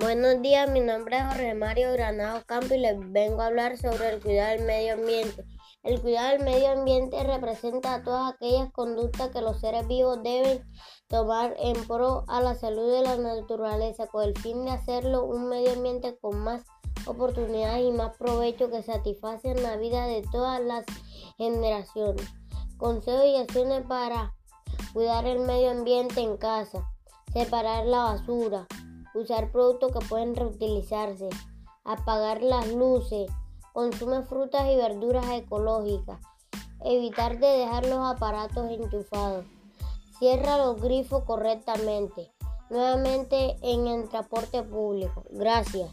Buenos días, mi nombre es Jorge Mario Granado Campo y les vengo a hablar sobre el cuidado del medio ambiente. El cuidado del medio ambiente representa todas aquellas conductas que los seres vivos deben tomar en pro a la salud de la naturaleza con el fin de hacerlo un medio ambiente con más oportunidades y más provecho que satisfacen la vida de todas las generaciones. Consejos y acciones para cuidar el medio ambiente en casa. Separar la basura usar productos que pueden reutilizarse, apagar las luces, consume frutas y verduras ecológicas, evitar de dejar los aparatos enchufados, cierra los grifos correctamente, nuevamente en el transporte público. Gracias.